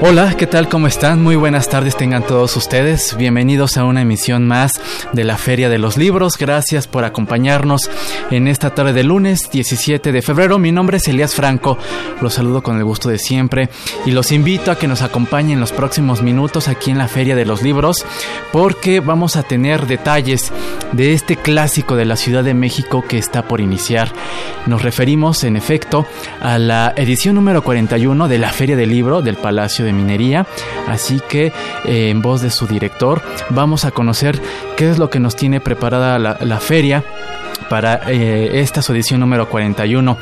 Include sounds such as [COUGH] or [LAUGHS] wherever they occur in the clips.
Hola, ¿qué tal? ¿Cómo están? Muy buenas tardes tengan todos ustedes. Bienvenidos a una emisión más de la Feria de los Libros. Gracias por acompañarnos en esta tarde de lunes 17 de febrero. Mi nombre es Elías Franco. Los saludo con el gusto de siempre y los invito a que nos acompañen los próximos minutos aquí en la Feria de los Libros porque vamos a tener detalles de este clásico de la Ciudad de México que está por iniciar. Nos referimos, en efecto, a la edición número 41 de la Feria del Libro del Palacio de Minería. Así que, eh, en voz de su director, vamos a conocer qué es lo que nos tiene preparada la feria para eh, esta su edición número 41.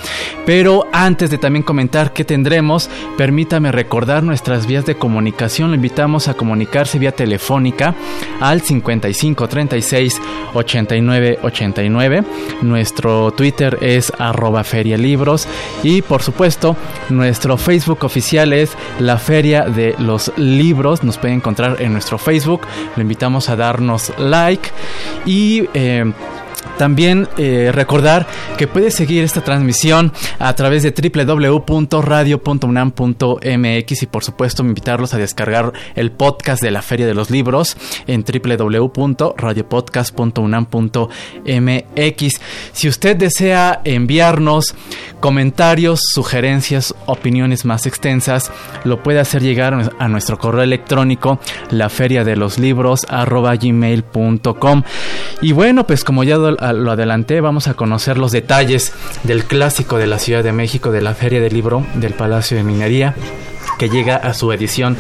Pero antes de también comentar qué tendremos, permítame recordar nuestras vías de comunicación. Lo invitamos a comunicarse vía telefónica al 55 36 89 89. Nuestro Twitter es arroba ferialibros y por supuesto nuestro Facebook oficial es la Feria de los Libros. Nos pueden encontrar en nuestro Facebook. Lo invitamos a darnos like y... Eh, también eh, recordar que puedes seguir esta transmisión a través de www.radio.unam.mx y por supuesto invitarlos a descargar el podcast de la Feria de los Libros en www.radiopodcast.unam.mx. Si usted desea enviarnos comentarios, sugerencias, opiniones más extensas, lo puede hacer llegar a nuestro correo electrónico la de los libros gmail.com. Y bueno, pues como ya lo adelanté, vamos a conocer los detalles del clásico de la Ciudad de México de la Feria del Libro del Palacio de Minería que llega a su edición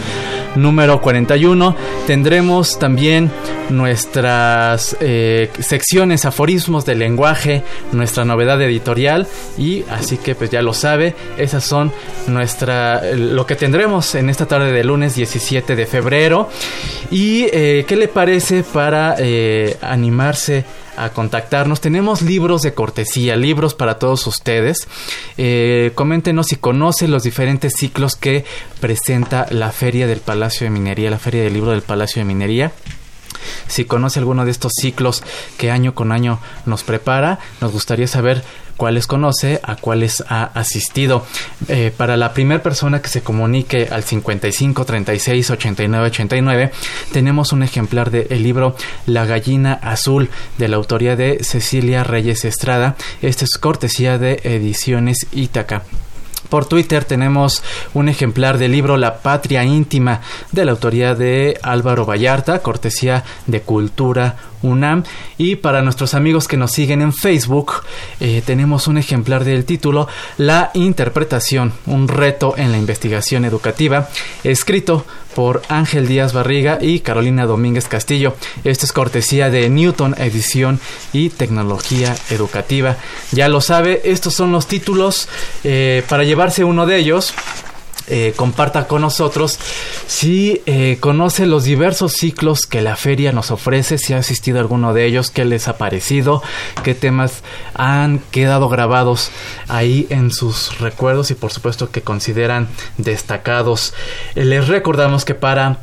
número 41. Tendremos también nuestras eh, secciones aforismos del lenguaje, nuestra novedad editorial y así que pues ya lo sabe, esas son nuestra lo que tendremos en esta tarde de lunes 17 de febrero. ¿Y eh, qué le parece para eh, animarse? A contactarnos. Tenemos libros de cortesía, libros para todos ustedes. Eh, coméntenos si conocen los diferentes ciclos que presenta la Feria del Palacio de Minería, la Feria del Libro del Palacio de Minería. Si conoce alguno de estos ciclos que año con año nos prepara, nos gustaría saber cuáles conoce, a cuáles ha asistido. Eh, para la primera persona que se comunique al 55 36 89 89, tenemos un ejemplar del libro La gallina azul de la autoría de Cecilia Reyes Estrada. Este es cortesía de Ediciones Ítaca. Por Twitter tenemos un ejemplar del libro La Patria Íntima de la autoría de Álvaro Vallarta, cortesía de Cultura UNAM. Y para nuestros amigos que nos siguen en Facebook, eh, tenemos un ejemplar del título La Interpretación, un reto en la investigación educativa, escrito por Ángel Díaz Barriga y Carolina Domínguez Castillo. Esto es cortesía de Newton Edición y Tecnología Educativa. Ya lo sabe, estos son los títulos eh, para llevarse uno de ellos. Eh, comparta con nosotros si eh, conoce los diversos ciclos que la feria nos ofrece, si ha asistido a alguno de ellos, qué les ha parecido, qué temas han quedado grabados ahí en sus recuerdos y por supuesto que consideran destacados. les recordamos que para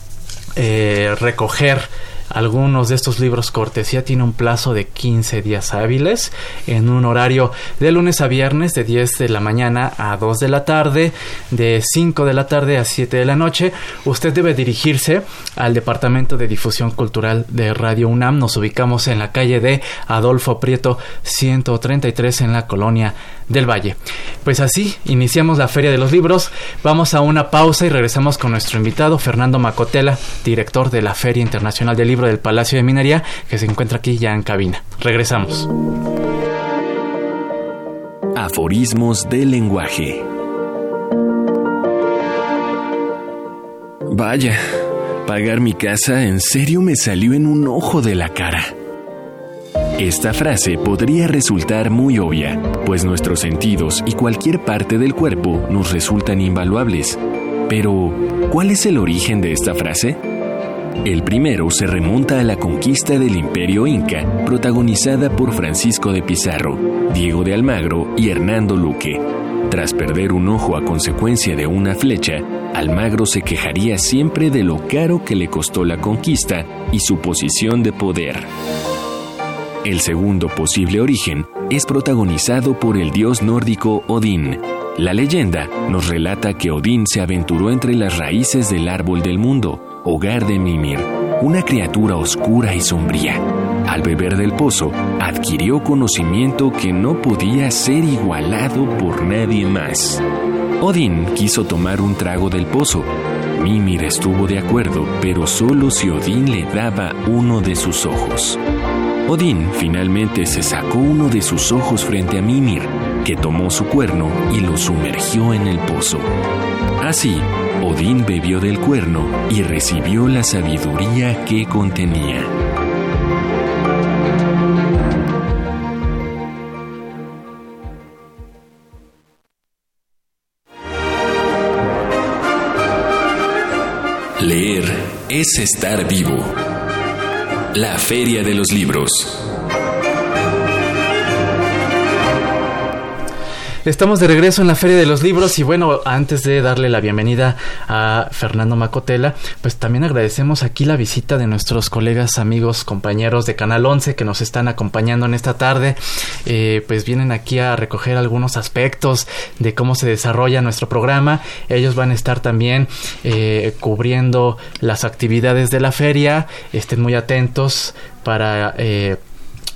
recoger algunos de estos libros cortesía tiene un plazo de 15 días hábiles en un horario de lunes a viernes de 10 de la mañana a 2 de la tarde, de 5 de la tarde a 7 de la noche. Usted debe dirigirse al Departamento de Difusión Cultural de Radio UNAM. Nos ubicamos en la calle de Adolfo Prieto 133 en la colonia del Valle. Pues así, iniciamos la Feria de los Libros. Vamos a una pausa y regresamos con nuestro invitado Fernando Macotela, director de la Feria Internacional del Libro del Palacio de Minería, que se encuentra aquí ya en cabina. Regresamos. Aforismos del lenguaje. Vaya, pagar mi casa en serio me salió en un ojo de la cara. Esta frase podría resultar muy obvia, pues nuestros sentidos y cualquier parte del cuerpo nos resultan invaluables. Pero, ¿cuál es el origen de esta frase? El primero se remonta a la conquista del Imperio Inca, protagonizada por Francisco de Pizarro, Diego de Almagro y Hernando Luque. Tras perder un ojo a consecuencia de una flecha, Almagro se quejaría siempre de lo caro que le costó la conquista y su posición de poder. El segundo posible origen es protagonizado por el dios nórdico Odín. La leyenda nos relata que Odín se aventuró entre las raíces del árbol del mundo, hogar de Mimir, una criatura oscura y sombría. Al beber del pozo, adquirió conocimiento que no podía ser igualado por nadie más. Odín quiso tomar un trago del pozo. Mimir estuvo de acuerdo, pero solo si Odín le daba uno de sus ojos. Odín finalmente se sacó uno de sus ojos frente a Mimir, que tomó su cuerno y lo sumergió en el pozo. Así, Odín bebió del cuerno y recibió la sabiduría que contenía. Leer es estar vivo. La Feria de los Libros. Estamos de regreso en la Feria de los Libros y bueno, antes de darle la bienvenida a Fernando Macotela, pues también agradecemos aquí la visita de nuestros colegas, amigos, compañeros de Canal 11 que nos están acompañando en esta tarde. Eh, pues vienen aquí a recoger algunos aspectos de cómo se desarrolla nuestro programa. Ellos van a estar también eh, cubriendo las actividades de la feria. Estén muy atentos para... Eh,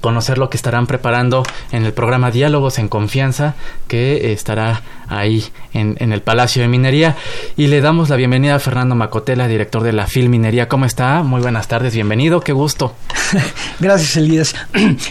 conocer lo que estarán preparando en el programa Diálogos en Confianza, que estará ahí en, el Palacio de Minería. Y le damos la bienvenida a Fernando Macotela, director de la FIL Minería. ¿Cómo está? Muy buenas tardes, bienvenido, qué gusto. [LAUGHS] Gracias, Elías.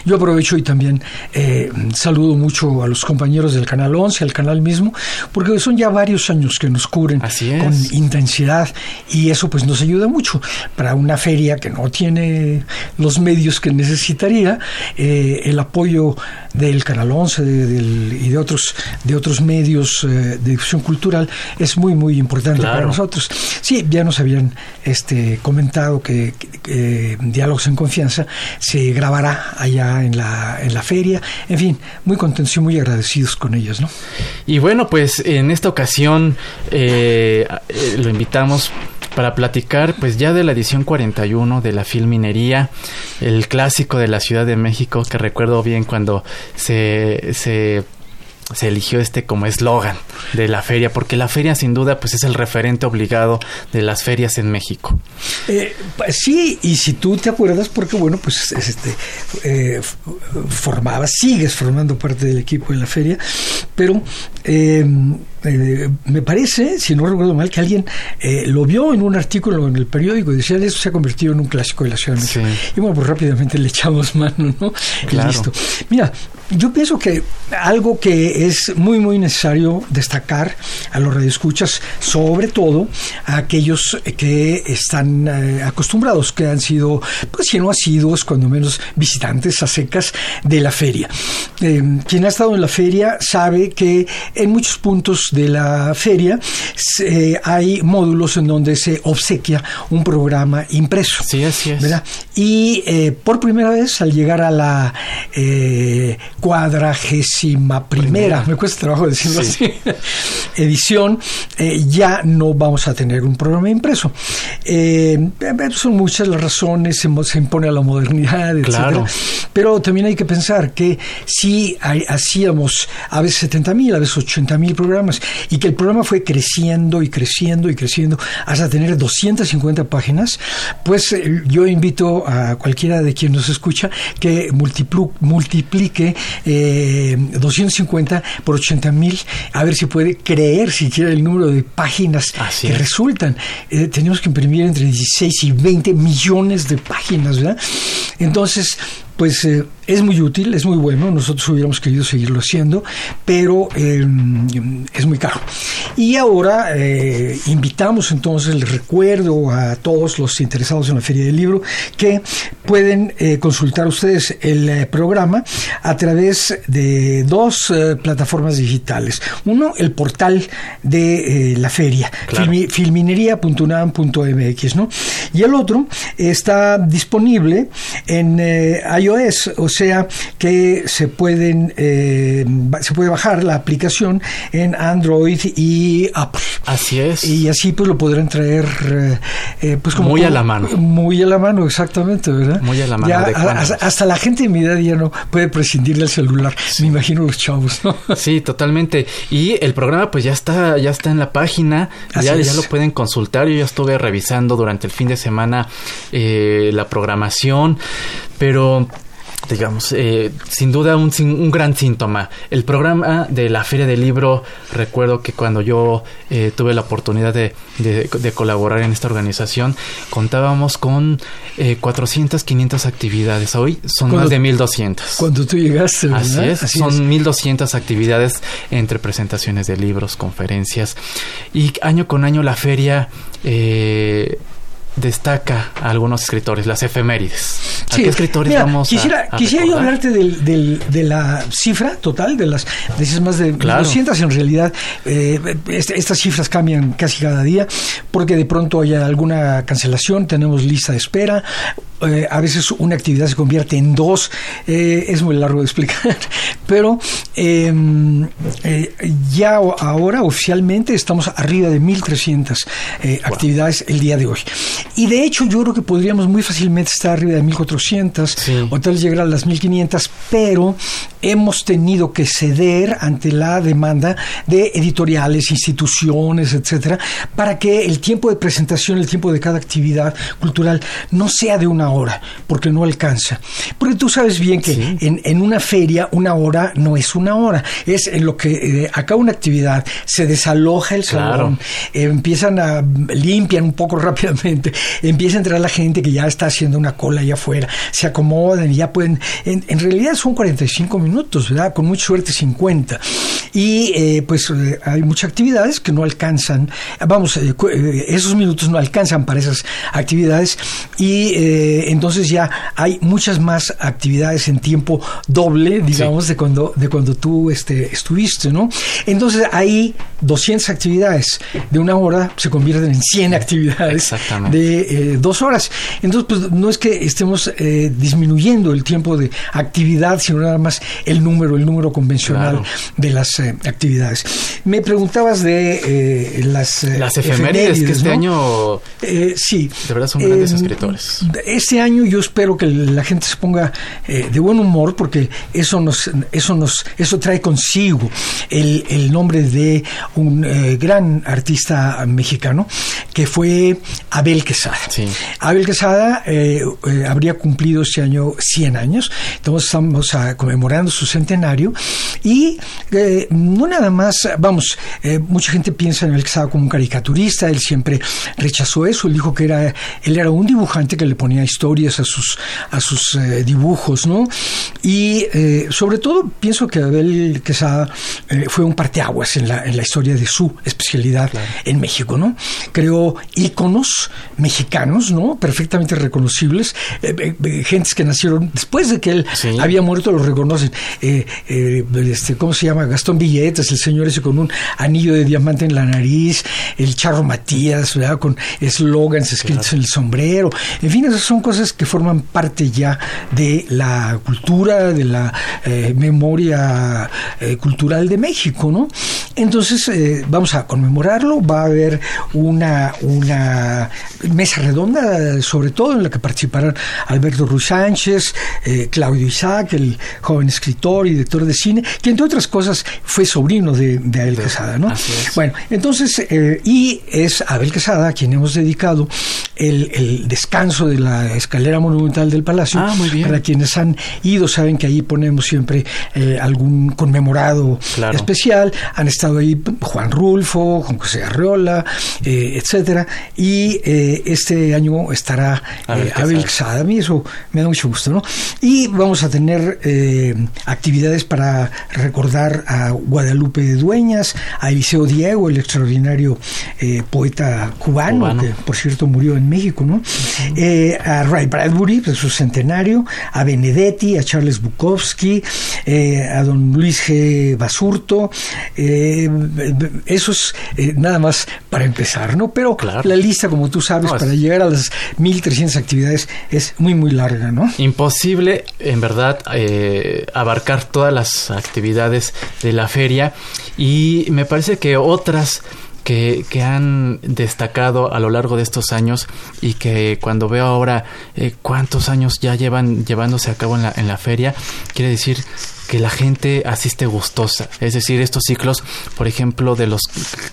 Yo aprovecho y también eh, saludo mucho a los compañeros del Canal 11, al canal mismo, porque son ya varios años que nos cubren con intensidad y eso pues nos ayuda mucho para una feria que no tiene los medios que necesitaría eh, el apoyo del Canal 11 y de otros, de otros medios eh, de difusión cultural es muy, muy importante para nosotros. Sí, ya nos habían este, comentado que, Diálogos en Confianza se grabará allá en la, en la feria. En fin, muy contentos y muy agradecidos con ellos. ¿no? Y bueno, pues en esta ocasión eh, lo invitamos para platicar pues ya de la edición 41 de la Filminería, el clásico de la Ciudad de México que recuerdo bien cuando se, se se eligió este como eslogan de la feria, porque la feria sin duda pues es el referente obligado de las ferias en México. Eh, pues sí, y si tú te acuerdas, porque bueno, pues este eh, formabas, sigues formando parte del equipo de la feria, pero eh, eh, me parece, si no recuerdo mal, que alguien lo vio en un artículo en el periódico y decía, eso se ha convertido en un clásico de la Ciudad de México. Y bueno, pues rápidamente le echamos [LAUGHS] mano, ¿no? Claro. listo. Mira, yo pienso que algo que es muy, muy necesario destacar a los radioescuchas, sobre todo a aquellos que están eh, acostumbrados, que han sido, pues si no asiduos, cuando menos visitantes a secas de la feria. Eh, quien ha estado en la feria sabe que en muchos puntos de la feria hay módulos en donde se obsequia un programa impreso. Sí, así es. Y eh, por primera vez, al llegar a la cuadragésima primera, me cuesta trabajo decirlo así, [LAUGHS] edición, eh, ya no vamos a tener un programa impreso. Eh, son muchas las razones, se, impone a la modernidad, etc. Pero también hay que pensar que si hacíamos a veces 70 mil, a veces 80 mil programas, y que el programa fue creciendo y creciendo y creciendo hasta tener 250 páginas, pues eh, yo invito a cualquiera de quien nos escucha que multiplique 250 por 80 mil, a ver si puede creer siquiera el número de páginas que resultan. Eh, tenemos que imprimir entre 16 y 20 millones de páginas, ¿verdad? Entonces, pues eh, es muy útil, es muy bueno, nosotros hubiéramos querido seguirlo haciendo, pero em, es muy caro. Y ahora eh, invitamos entonces, les recuerdo a todos los interesados en la Feria del Libro que pueden eh, consultar ustedes el programa a través de dos plataformas digitales. Uno, el portal de la feria, filminería.unam.mx, ¿no? Y el otro está disponible en iOS, o sea que se pueden eh, se puede bajar la aplicación en Android y Apple. Así es. Y así pues lo podrán traer eh, eh, pues como muy a la mano. Muy a la mano, exactamente, ¿verdad? Muy a la mano. hasta, la gente de mi edad ya no puede prescindir del celular. Me imagino los chavos, ¿no? Sí, totalmente. Y el programa pues ya está ya está en la página, ya, ya lo pueden consultar. Yo ya estuve revisando durante el fin de semana la programación, pero digamos, eh, sin duda un, un, gran síntoma. El programa de la Feria del Libro, recuerdo que cuando yo eh, tuve la oportunidad de, de, colaborar en esta organización, contábamos con eh, 400, 500 actividades. Hoy son más de 1200. Cuando tú llegaste, ¿verdad? Así es, son 1200 actividades entre presentaciones de libros, conferencias. Y año con año la feria... Eh, destaca a algunos escritores, las efemérides. ¿A qué escritores vamos quisiera, a, Quisiera yo hablarte de la cifra total, de las de más de 200 en realidad. Eh, estas cifras cambian casi cada día porque de pronto hay alguna cancelación, tenemos lista de espera, eh, a veces una actividad se convierte en dos, eh, es muy largo de explicar, [LAUGHS] pero em, eh, ya ahora oficialmente estamos arriba de 1.300 actividades el día de hoy. Y de hecho yo creo que podríamos muy fácilmente estar arriba de 1.400 o tal vez llegar a las 1.500, pero hemos tenido que ceder ante la demanda de editoriales, instituciones, etcétera, para que el tiempo de presentación, el tiempo de cada actividad cultural no sea de una hora, porque no alcanza. Porque tú sabes bien que en, una feria una hora no es una hora, es en lo que eh, acá una actividad, se desaloja el salón, empiezan a limpian un poco [LAUGHS] rápidamente, empieza a entrar la gente que ya está haciendo una cola allá afuera, se acomodan y ya pueden, en, realidad son 45 minutos, ¿verdad? Con mucha suerte 50. Y eh, pues eh, hay muchas actividades que no alcanzan, vamos, esos minutos no alcanzan para esas actividades y entonces ya hay muchas más actividades en tiempo doble, digamos, de cuando de cuando tú este, estuviste, ¿no? Entonces ahí 200 actividades de una hora se convierten en 100 actividades de eh, dos horas. Entonces, pues no es que estemos eh, disminuyendo el tiempo de actividad, sino nada más el número, el número convencional de las eh, actividades. Me preguntabas de las, las efemérides, que este año sí, de verdad son grandes escritores. este año yo espero que la gente se ponga eh, de buen humor porque eso nos, eso nos, eso trae consigo el, nombre de un eh, gran artista mexicano que fue Abel Quesada. Abel Quesada eh, habría cumplido este año 100 años, entonces estamos conmemorando su centenario y no nada más, vamos, mucha gente piensa en Abel Quesada como un caricaturista, él siempre rechazó eso, él dijo que era, él era un dibujante que le ponía historias a sus, a sus eh, dibujos, ¿no? Y eh, sobre todo pienso que Abel Quesada eh, fue un parteaguas en la, en la historia de su especialidad en México, ¿no? Creó íconos mexicanos, ¿no? Perfectamente reconocibles, gentes que nacieron después de que él había muerto lo reconocen. Este, ¿Cómo se llama? Gastón Billetes, el señor ese con un anillo de diamante en la nariz, el Charro Matías, ¿verdad? Con eslogans escritos en el sombrero. En fin, esas son cosas que forman parte ya de la cultura, de la eh, memoria eh, cultural de México, ¿no? Entonces, eh, vamos a conmemorarlo, va a haber una, una mesa redonda, sobre todo en la que participarán Alberto Ruiz Sánchez, Claudio Isaac, el joven escritor y director de cine, que entre otras cosas fue sobrino de, Abel Quesada, ¿no? Bueno, entonces, y es Abel Quesada a quien hemos dedicado el, descanso de la escalera monumental del palacio. Ah, muy bien. Para quienes han ido saben que ahí ponemos siempre eh, algún conmemorado especial. Han estado ahí Juan Rulfo, Juan José Arreola, eh, etcétera. Y eh, este año estará Abel Quesada. A mí eso me da mucho gusto, ¿no? Y vamos a tener actividades para recordar a Guadalupe de Dueñas, a Eliseo Diego, el extraordinario poeta cubano, que por cierto murió en México, ¿no? a Ray Bradbury, de pues, su centenario, a Benedetti, a Charles Bukowski, eh, a don Luis G. Basurto. Eh, eso es eh, nada más para empezar, ¿no? Pero la lista, como tú sabes, para llegar a las 1.300 actividades es muy, muy larga, ¿no? Imposible, en verdad, abarcar todas las actividades de la feria y me parece que otras que, que, han destacado a lo largo de estos años y que cuando veo ahora eh, cuántos años ya llevan llevándose a cabo en la, en la feria, quiere decir que la gente asiste gustosa. Es decir, estos ciclos, por ejemplo, de los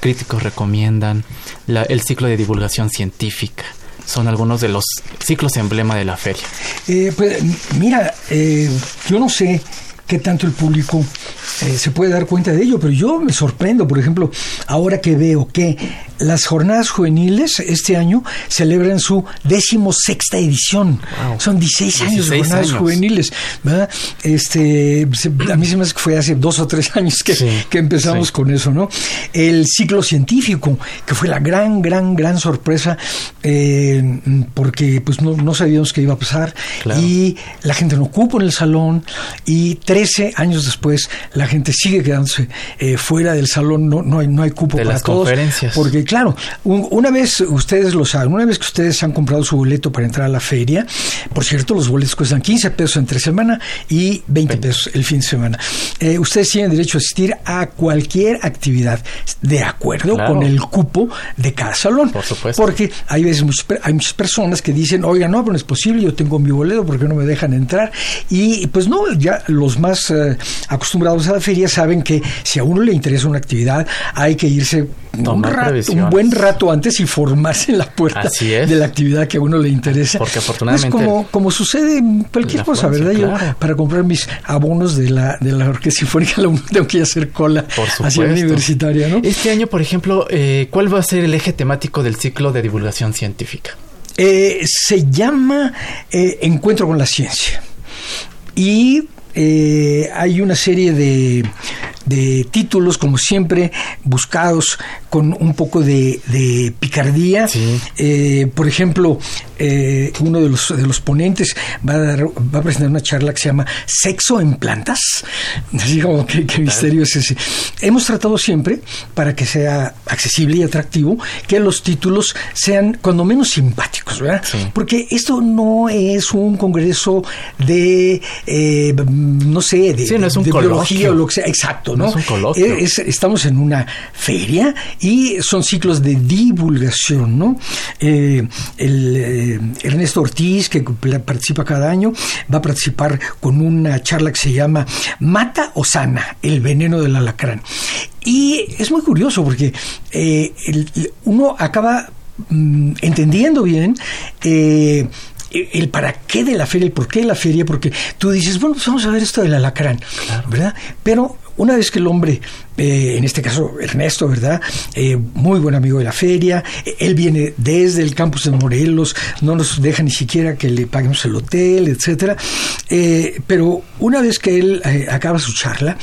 críticos recomiendan el ciclo de divulgación científica son algunos de los ciclos emblema de la feria. Eh, pues mira, eh, yo no sé qué tanto el público eh, se puede dar cuenta de ello, pero yo me sorprendo, por ejemplo, ahora que veo que las jornadas juveniles este año celebran su decimosexta edición. Son 16 años de jornadas juveniles. Este, a mí se me hace que fue hace dos o tres [LAUGHS] años que, que empezamos con eso, ¿no? El ciclo científico, que fue la gran, gran, gran sorpresa, eh, porque pues no, no, sabíamos qué iba a pasar. Y la gente no cupo en el salón. Y 13 años después, la gente sigue quedándose eh, fuera del salón. No, no, hay, no hay cupo de para las todos. Conferencias. Porque claro, una vez ustedes lo saben, una vez que ustedes han comprado su boleto para entrar a la feria, por cierto, los boletos cuestan 15 pesos entre semana y 20 pesos el fin de semana. Eh, ustedes tienen derecho a asistir a cualquier actividad de acuerdo con el cupo de cada salón. Por supuesto. Porque hay veces hay muchas personas que dicen, oiga, no, pero no es posible, yo tengo mi boleto, porque no me dejan entrar? Y pues no, ya los más eh, acostumbrados a la feria saben que si a uno le interesa una actividad, hay que irse un, un, buen rato antes y formarse en la puerta de la actividad que a uno le interesa. Porque afortunadamente. Es como, como sucede en cualquier cosa, ¿verdad? Yo, para comprar mis abonos de la, de la Orquesta Sinfónica, [LAUGHS] tengo que hacer cola hacia la universitaria, ¿no? Este año, por ejemplo, eh, ¿cuál va a ser el eje temático del ciclo de divulgación científica? Eh, se llama eh, Encuentro con la Ciencia. Y hay una serie de, de títulos, como siempre, buscados con un poco de, picardía. Eh, por ejemplo, eh, uno de los, de los ponentes va a, dar, va a presentar una charla que se llama Sexo en plantas. [LAUGHS] Así como, ¿qué, misterio es ese? Hemos tratado siempre, para que sea accesible y atractivo, que los títulos sean cuando menos simpáticos, ¿verdad? Porque esto no es un congreso de, eh, no sé, de, no es un biología o lo que sea. Exacto, estamos en una feria y son ciclos de divulgación, ¿no? Eh, el, eh, Ernesto Ortiz, que participa cada año, va a participar con una charla que se llama Mata o Sana, el veneno del alacrán. Y es muy curioso porque eh, uno acaba mm, entendiendo bien el para qué de la feria, el por qué de la feria, porque tú dices, bueno, pues vamos a ver esto del alacrán, ¿verdad? Pero una vez que el hombre, eh, en este caso Ernesto, ¿verdad? Eh, muy buen amigo de la feria, él viene desde el campus de Morelos, no nos deja ni siquiera que le paguemos el hotel, etcétera. Eh, pero una vez que él acaba su charla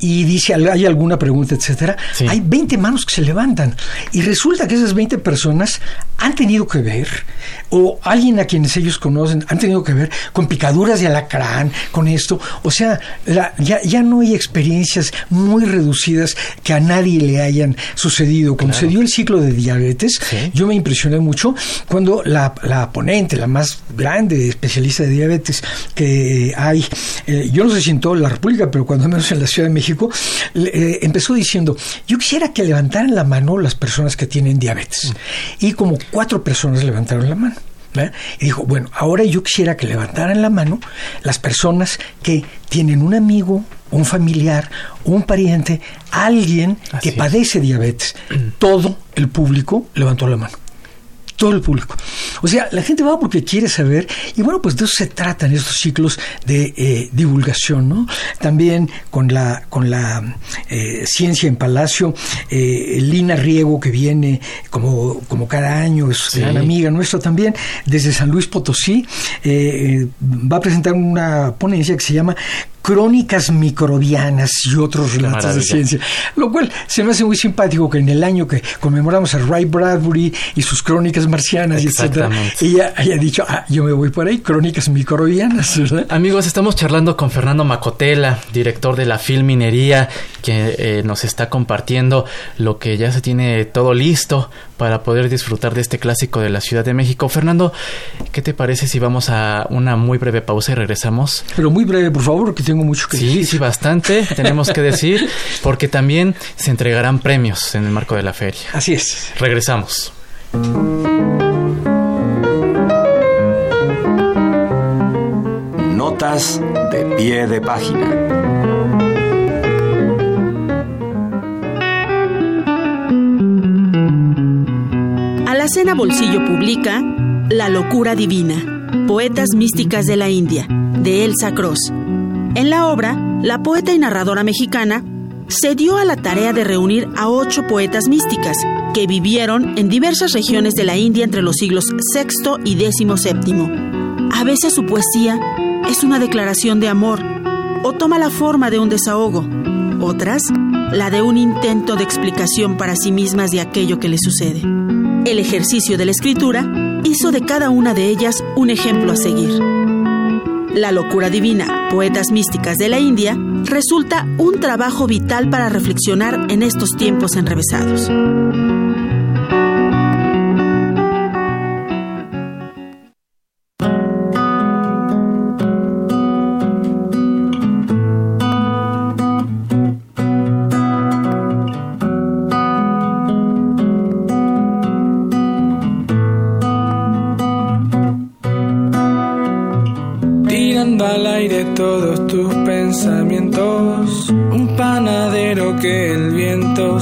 y dice, hay alguna pregunta, etcétera, hay 20 manos que se levantan. Y resulta que esas 20 personas han tenido que ver, o alguien a quienes ellos conocen, han tenido que ver con picaduras de alacrán, con esto. O sea, ya, ya no hay experiencia muy reducidas que a nadie le hayan sucedido. Cuando se dio el ciclo de diabetes, yo me impresioné mucho cuando la, ponente, la más grande especialista de diabetes que hay, eh, yo no sé si en toda la República, pero cuando menos en la Ciudad de México, eh, empezó diciendo, yo quisiera que levantaran la mano las personas que tienen diabetes. Mm. Y como cuatro personas levantaron la mano. Y dijo, bueno, ahora yo quisiera que levantaran la mano las personas que tienen un amigo, un familiar, un pariente, alguien que padece diabetes. [CLEARS THROAT] Todo el público levantó la mano todo el público. O sea, la gente va porque quiere saber y bueno, pues de eso se tratan estos ciclos de eh, divulgación, ¿no? También con la, con la eh, ciencia en Palacio, eh, Lina Riego que viene como, como cada año, es gran amiga nuestra también, desde San Luis Potosí, va a presentar una ponencia que se llama crónicas microbianas y otros relatos de ciencia. Lo cual se me hace muy simpático que en el año que conmemoramos a Ray Bradbury y sus crónicas marcianas, etcétera, ella haya dicho, ah, yo me voy por ahí, crónicas microbianas. Amigos, estamos charlando con Fernando Macotela, director de la Filminería, que eh, nos está compartiendo lo que ya se tiene todo listo para poder disfrutar de este clásico de la Ciudad de México. Fernando, ¿qué te parece si vamos a una muy breve pausa y regresamos? Pero muy breve, por favor, que tengo mucho que sí, decir. Sí, sí, bastante tenemos que decir, porque también se entregarán premios en el marco de la feria. Así es. Regresamos. Notas de pie de página. Alacena Bolsillo publica La locura divina, Poetas místicas de la India, de Elsa Cross. En la obra, la poeta y narradora mexicana se dio a la tarea de reunir a ocho poetas místicas que vivieron en diversas regiones de la India entre los siglos VI y XVII. A veces su poesía es una declaración de amor o toma la forma de un desahogo, otras la de un intento de explicación para sí mismas de aquello que les sucede. El ejercicio de la escritura hizo de cada una de ellas un ejemplo a seguir. La locura divina, Poetas Místicas de la India, resulta un trabajo vital para reflexionar en estos tiempos enrevesados.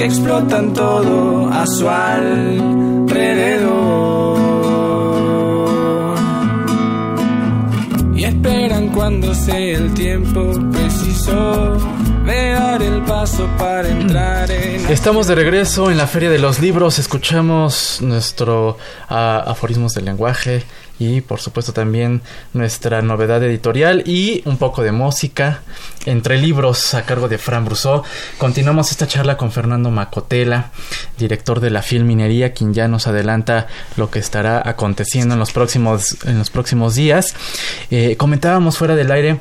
que explotan todo a su alrededor. Y esperan cuando sea el tiempo preciso el paso para entrar en... Estamos de regreso en la Feria de los Libros, escuchamos nuestro ah, aforismos del lenguaje y por supuesto también nuestra novedad editorial y un poco de música entre libros a cargo de Fran Brousseau. Continuamos esta charla con Fernando Macotela, director de la Filminería, quien ya nos adelanta lo que estará aconteciendo en los próximos, en los próximos días. Eh, comentábamos fuera del aire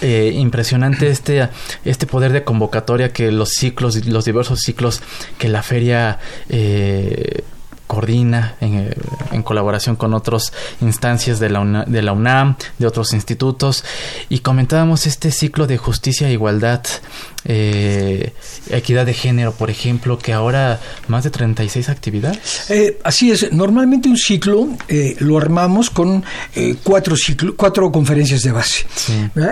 eh, impresionante este, este poder de convocatoria que los ciclos, los diversos ciclos que la feria eh, coordina en, en, colaboración con otras instancias de la, de la UNAM, de otros institutos, y comentábamos este ciclo de justicia e igualdad eh, equidad de género, por ejemplo, que ahora más de 36 actividades. Eh, así es, normalmente un ciclo eh, lo armamos con eh, cuatro, ciclo, cuatro conferencias de base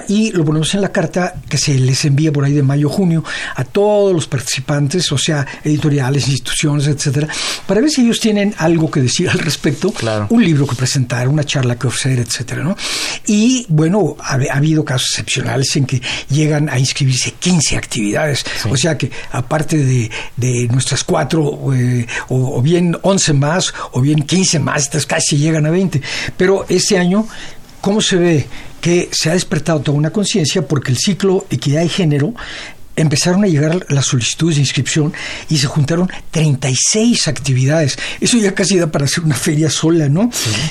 y lo ponemos en la carta que se les envía por ahí de mayo-junio a todos los participantes, o sea, editoriales, instituciones, etcétera, para ver si ellos tienen algo que decir al respecto, un libro que presentar, una charla que ofrecer, etcétera, ¿no? Y bueno, ha, ha habido casos excepcionales en que llegan a inscribirse 15 actividades. O sea que aparte de, de nuestras cuatro, eh, o, bien once más, o bien quince más, estas casi llegan a veinte. Pero este año, ¿cómo se ve? que se ha despertado toda una conciencia porque el ciclo equidad y género empezaron a llegar las solicitudes de inscripción y se juntaron 36 actividades. Eso ya casi da para hacer una feria sola, ¿no?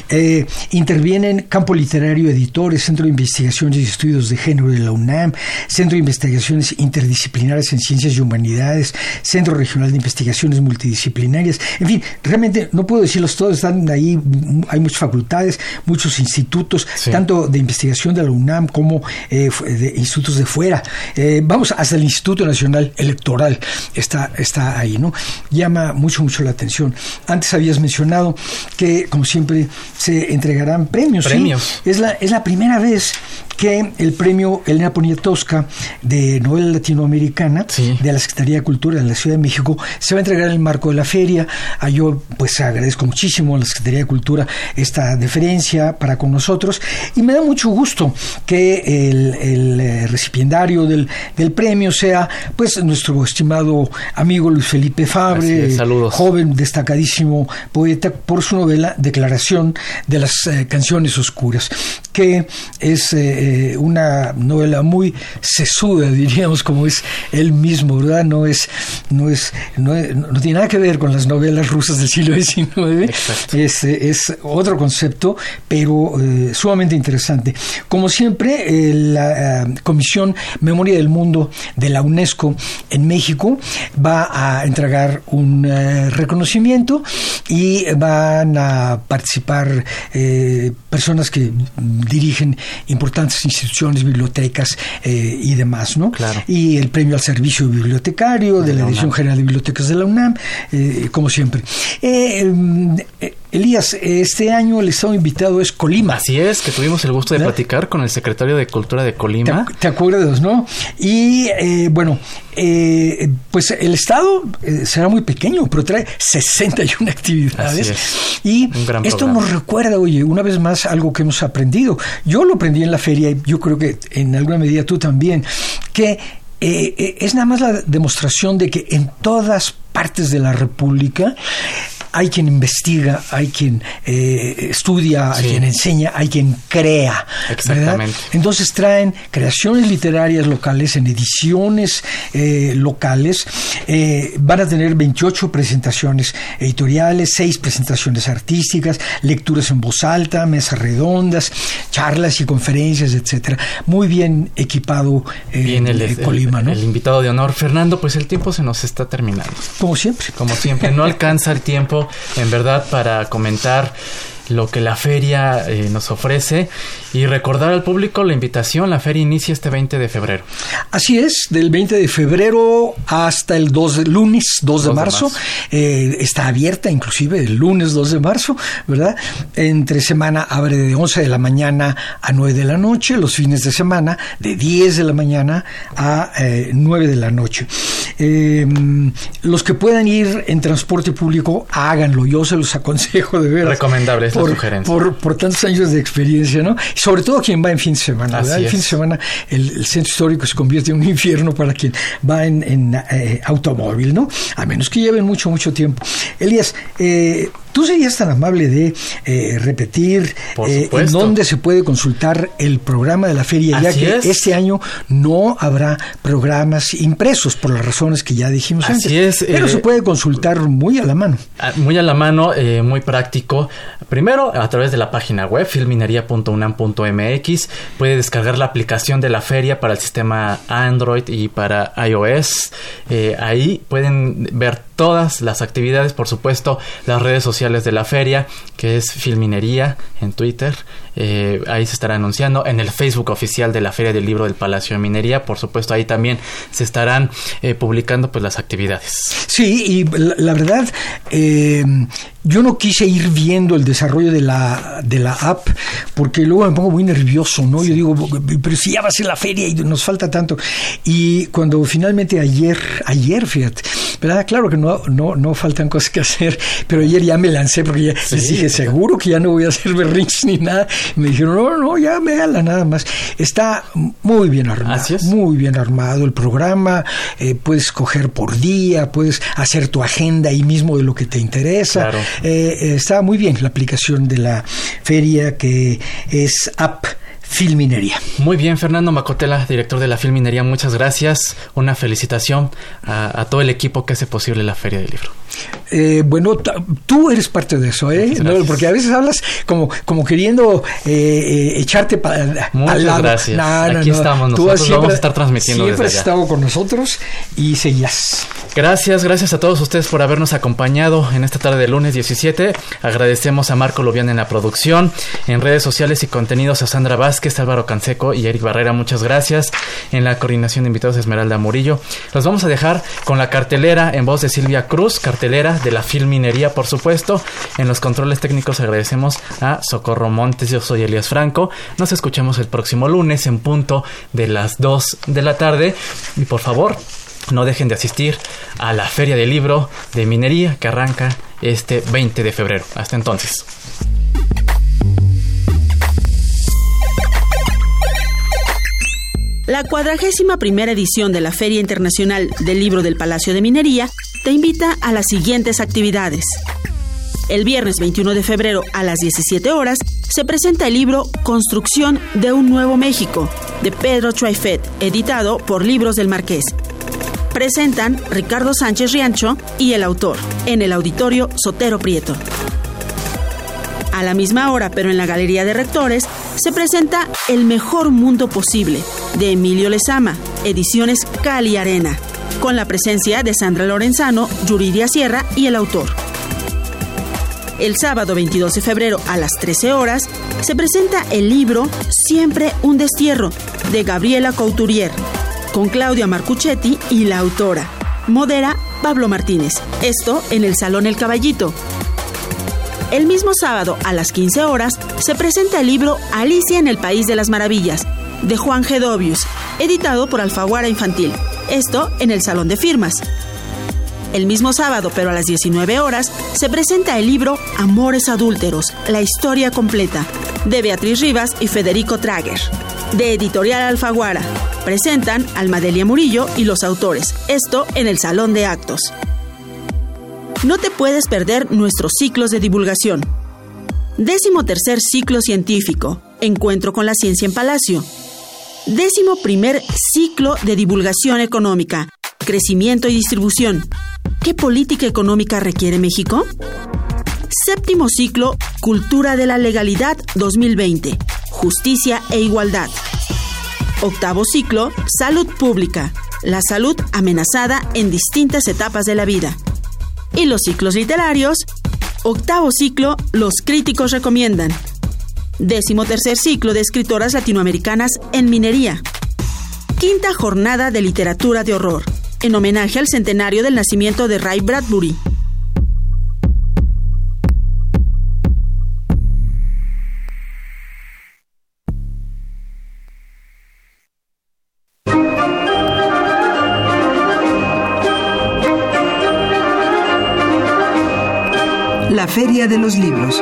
Eh, intervienen Campo Literario Editores, Centro de Investigaciones y Estudios de Género de la UNAM, Centro de Investigaciones Interdisciplinares en Ciencias y Humanidades, Centro Regional de Investigaciones Multidisciplinarias. En fin, realmente no puedo decirlos todos, están ahí, hay muchas facultades, muchos institutos, tanto de investigación de la UNAM como eh, de institutos de fuera. Eh, vamos hasta el Instituto Nacional Electoral está, está ahí, ¿no? Llama mucho, mucho la atención. Antes habías mencionado que, como siempre, se entregarán premios. Premios. Es, la, es la primera vez que el premio Elena Poniatowska de novela latinoamericana de la Secretaría de Cultura de la Ciudad de México se va a entregar en el marco de la feria. A ah, yo pues agradezco muchísimo a la Secretaría de Cultura esta deferencia para con nosotros y me da mucho gusto que el, el eh, recipiendario del, del, premio sea pues nuestro estimado amigo Luis Felipe Fabre, joven destacadísimo poeta por su novela Declaración de las eh, canciones oscuras, que es eh, eh, una novela muy sesuda, [LAUGHS] diríamos, como es él mismo, ¿verdad? No es, no es, no, tiene nada que ver con las novelas rusas del siglo XIX. Es, es otro concepto, pero eh, sumamente interesante. Como siempre, la Comisión Memoria del Mundo de la UNESCO en México va a entregar un reconocimiento y van a participar personas que dirigen importantes instituciones, bibliotecas eh, y demás, ¿no? Claro. Y el premio al servicio bibliotecario de, la, Edición General de Bibliotecas de la UNAM, eh, como siempre. Eh, Elías, este año el estado invitado es Colima. Así es, que tuvimos el gusto de platicar con el secretario de Cultura de Colima. ¿Te, acuerdas, no? Y bueno, pues el estado será muy pequeño, pero trae 61 [LAUGHS] actividades. Y esto nos recuerda, oye, una vez más algo que hemos aprendido. Yo lo aprendí en la feria y yo creo que en alguna medida tú también, que eh, es nada más la demostración de que en todas partes de la República hay quien investiga, hay quien eh, estudia, hay quien enseña, hay quien crea. Exactamente. Entonces traen creaciones literarias locales en ediciones eh, locales. Eh, van a tener 28 presentaciones editoriales, 6 presentaciones artísticas, lecturas en voz alta, mesas redondas, charlas y conferencias, etcétera. Muy bien equipado bien el, Colima, ¿no? El invitado de honor, Fernando, pues el tiempo se nos está terminando. Como siempre. Como siempre, no alcanza el tiempo en verdad para comentar lo que la feria eh, nos ofrece y recordar al público la invitación. La feria inicia este 20 de febrero. Así es, del 20 de febrero hasta el 2 de, lunes 2 de marzo. Eh, está abierta inclusive el lunes 2 de marzo, ¿verdad? Entre semana abre de 11 de la mañana a 9 de la noche, los fines de semana de 10 de la mañana a 9 eh, de la noche. los que puedan ir en transporte público, háganlo. Yo se los aconsejo de ver. Recomendable por, por, tantos años de experiencia, ¿no? Sobre todo quien va en fin de semana, ¿verdad? El fin de semana el, centro histórico se convierte en un infierno para quien va en, eh, automóvil, ¿no? A menos que lleven mucho, mucho tiempo. Elías, eh, ¿Tú serías tan amable de eh, repetir eh, en dónde se puede consultar el programa de la feria, ya que este año no habrá programas impresos por las razones que ya dijimos Así antes? Es, pero se eh, puede consultar muy a la mano. Ah, muy a la mano, muy práctico. Primero, a través de la página web filminería.unam.mx, puede descargar la aplicación de la feria para el sistema Android y para iOS. ahí pueden ver todas las actividades, por supuesto, las redes sociales de la feria, que es Filminería en Twitter. Eh, ahí se estará anunciando en el Facebook oficial de la Feria del Libro del Palacio de Minería. Por supuesto, ahí también se estarán eh, publicando pues las actividades. Sí, y la, verdad, eh, yo no quise ir viendo el desarrollo de la, de la app porque luego me pongo muy nervioso, ¿no? Yo digo, pero si ya va a ser la feria y nos falta tanto. Y cuando finalmente ayer, ayer, fíjate, ¿verdad? Claro que no, no, no faltan cosas que hacer, pero ayer ya me lancé porque ya les dije, seguro que ya no voy a hacer berrinches ni nada. me dijeron, no, no, ya véala nada más. Está muy bien armado, muy bien armado el programa, eh, puedes coger por día, puedes hacer tu agenda ahí mismo de lo que te interesa. Eh, está muy bien la aplicación de la feria que es app Filminería. Muy bien, Fernando Macotela, director de la Filminería, muchas gracias. Una felicitación a, todo el equipo que hace posible la Feria del Libro. Eh, bueno, tú eres parte de eso, ¿eh? porque a veces hablas como, como queriendo eh, eh, echarte para Muchas lado. gracias. Aquí estamos, nosotros vamos a estar transmitiendo Siempre has estado con nosotros y seguirás. Gracias, gracias a todos ustedes por habernos acompañado en esta tarde de lunes 17. Agradecemos a Marco Lubián en la producción, en redes sociales y contenidos a Sandra Vázquez, Álvaro Canseco y Eric Barrera. Muchas gracias. En la coordinación de invitados Esmeralda Murillo. Los vamos a dejar con la cartelera en voz de Silvia Cruz, cartelera de la Filminería, por supuesto. En los controles técnicos agradecemos a Socorro Montes. Yo soy Elías Franco. Nos escuchamos el próximo lunes en punto de las 2 de la tarde. Y por favor, no dejen de asistir a la Feria del Libro de Minería que arranca este 20 de febrero. Hasta entonces. La cuadragésima primera edición de la Feria Internacional del Libro del Palacio de Minería te invita a las siguientes actividades. El viernes 21 de febrero a las 17 horas se presenta el libro Construcción de un Nuevo México de Pedro Chuaifet, editado por Libros del Marqués. Presentan Ricardo Sánchez Riancho y el autor en el auditorio Sotero Prieto. A la misma hora, pero en la Galería de Rectores, se presenta El Mejor Mundo Posible de Emilio Lezama, ediciones Cali Arena, con la presencia de Sandra Lorenzano, Yuridia Sierra y el autor. El sábado 22 de febrero a las 13 horas se presenta el libro Siempre un destierro de Gabriela Couturier, con Claudia Marcuchetti y la autora. Modera Pablo Martínez. Esto en el Salón El Caballito. El mismo sábado a las 15 horas se presenta el libro Alicia en el País de las Maravillas de Juan Gedovius, editado por Alfaguara Infantil. Esto en el Salón de Firmas. El mismo sábado, pero a las 19 horas, se presenta el libro Amores Adúlteros, la historia completa, de Beatriz Rivas y Federico Trager, de Editorial Alfaguara. Presentan Almadelia Murillo y los autores, esto en el Salón de Actos. No te puedes perder nuestros ciclos de divulgación. Décimo tercer ciclo científico, Encuentro con la Ciencia en Palacio. Décimo primer ciclo de divulgación económica, Crecimiento y distribución. ¿Qué política económica requiere México? Séptimo ciclo, Cultura de la Legalidad 2020, Justicia e Igualdad. Octavo ciclo, Salud Pública, la salud amenazada en distintas etapas de la vida. Y los ciclos literarios, octavo ciclo, Los críticos recomiendan. Décimo tercer ciclo de escritoras latinoamericanas en minería. Quinta jornada de literatura de horror en homenaje al centenario del nacimiento de Ray Bradbury. La Feria de los Libros